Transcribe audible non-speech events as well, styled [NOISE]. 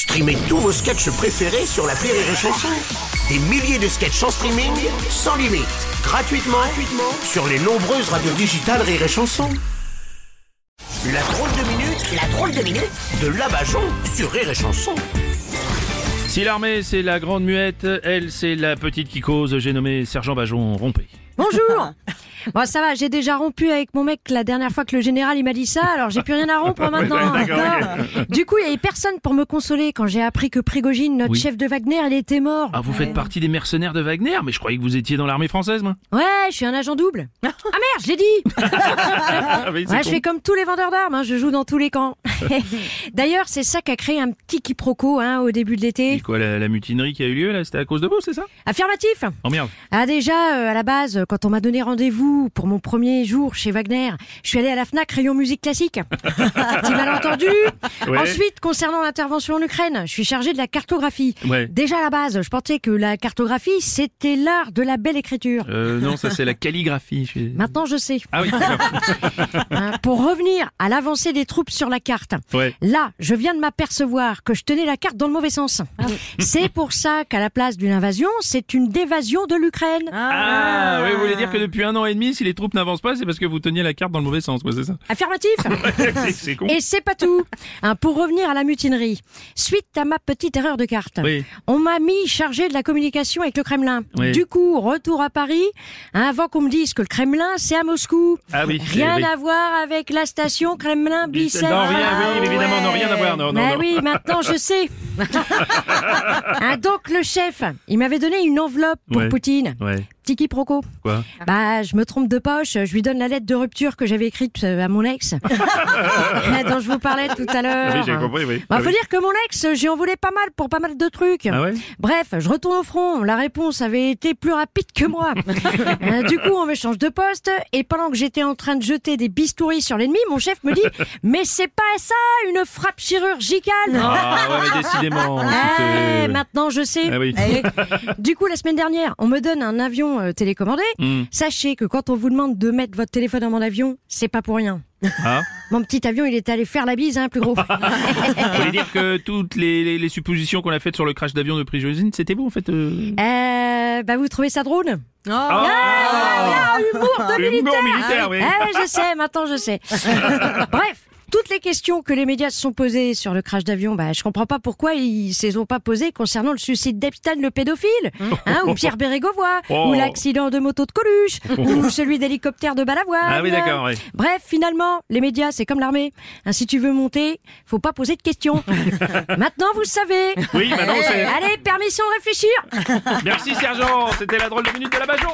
Streamez tous vos sketchs préférés sur la Rire et Chanson. Des milliers de sketchs en streaming, sans limite, gratuitement, gratuitement sur les nombreuses radios digitales Rire et Chanson. La drôle de minute, la drôle de minute de Labajon sur Rire et Chanson. Si l'armée c'est la grande muette, elle c'est la petite qui cause, j'ai nommé Sergent Bajon Rompé. Bonjour [LAUGHS] Bon, ça va, j'ai déjà rompu avec mon mec la dernière fois que le général il m'a dit ça, alors j'ai plus rien à rompre [LAUGHS] maintenant. d'accord, d'accord Du coup, il y avait personne pour me consoler quand j'ai appris que Prigogine, notre Oui. chef de Wagner, il était mort. Ah, vous faites partie des mercenaires de Wagner Mais je croyais que vous étiez dans l'armée française, moi. Ouais, je suis un agent double. [LAUGHS] Ah merde, je l'ai dit Ah Ouais, je fais comme tous les vendeurs d'armes, hein, je joue dans tous les camps. [LAUGHS] D'ailleurs, c'est ça qui a créé un petit quiproquo hein, au début de Et l'été. quoi, la, la mutinerie qui a eu lieu, là, c'était à cause de vous, c'est ça? Affirmatif Oh merde. Ah déjà, euh, à la base, quand on m'a donné rendez-vous pour mon premier jour chez Wagner, je suis allée à la FNAC rayon musique classique. [LAUGHS] Petit malentendu. Ouais. Ensuite, concernant l'intervention en Ukraine, je suis chargée de la cartographie. Ouais. Déjà à la base, je pensais que la cartographie, c'était l'art de la belle écriture. Euh, non, ça c'est la calligraphie. je Maintenant, je sais. Ah oui. [LAUGHS] Hein, pour revenir à l'avancée des troupes sur la carte. Ouais. Là, je viens de m'apercevoir que je tenais la carte dans le mauvais sens. C'est pour ça qu'à la place d'une invasion, c'est une dévasion de l'Ukraine. Ah, oui, vous voulez dire que depuis un an et demi, si les troupes n'avancent pas, c'est parce que vous teniez la carte dans le mauvais sens, ouais, c'est ça Affirmatif [LAUGHS] C'est- C'est con. Et c'est pas tout. Hein, pour revenir à la mutinerie, suite à ma petite erreur de carte, Oui. on m'a mis chargé de la communication avec le Kremlin. Oui. Du coup, retour à Paris, hein, avant qu'on me dise que le Kremlin, c'est à Moscou. Ah oui. Rien oui. à voir avec la station Kremlin-Bicêtre. Non, rien, oui, évidemment, non, rien à voir, non, non, Mais non. oui, maintenant je sais. [LAUGHS] Hein, donc le chef, il m'avait donné une enveloppe pour Ouais. Poutine. Ouais, Petit quiproquo. quoi Bah, je me trompe de poche, je lui donne la lettre de rupture que j'avais écrite euh, à mon ex, [LAUGHS] dont je vous parlais tout à l'heure. Oui, j'ai compris, oui. Bah, Ah faut oui. dire que mon ex, j'y en voulais pas mal pour pas mal de trucs. Ah ouais Bref, je retourne au front. La réponse avait été plus rapide que moi. [LAUGHS] Euh, du coup, on me change de poste et pendant que j'étais en train de jeter des bistouris sur l'ennemi, mon chef me dit [LAUGHS] "Mais c'est pas ça, une frappe chirurgicale." Ah ouais, décidément. Maintenant je sais. Ah oui. Eh, Du coup, la semaine dernière, on me donne un avion euh, télécommandé. Hmm. Sachez que quand on vous demande de mettre votre téléphone dans mon avion, c'est pas pour rien. Ah Mon petit avion, il était allé faire la bise, hein, plus gros. [LAUGHS] Vous voulez dire que toutes les, les, les suppositions qu'on a faites sur le crash d'avion de Prigozhin, c'était vous en fait euh... Euh, bah, vous trouvez ça drôle? Ah Ah, humour de Humour militaire. militaire, oui. Ah je sais, maintenant je sais. [LAUGHS] Bref. Toutes les questions que les médias se sont posées sur le crash d'avion, bah, je comprends pas pourquoi ils se les ont pas posées concernant le suicide d'Epstein le pédophile, [LAUGHS] hein, ou Pierre Bérégovoy, Oh. ou l'accident de moto de Coluche, [LAUGHS] ou celui d'hélicoptère de Balavoine. Ah oui, d'accord, oui. Bref, finalement, les médias, c'est comme l'armée. Hein, si tu veux monter, faut pas poser de questions. [LAUGHS] Maintenant, vous savez. Oui, maintenant. Allez, permission de réfléchir. Merci sergent, c'était la drôle de minute de la Bajon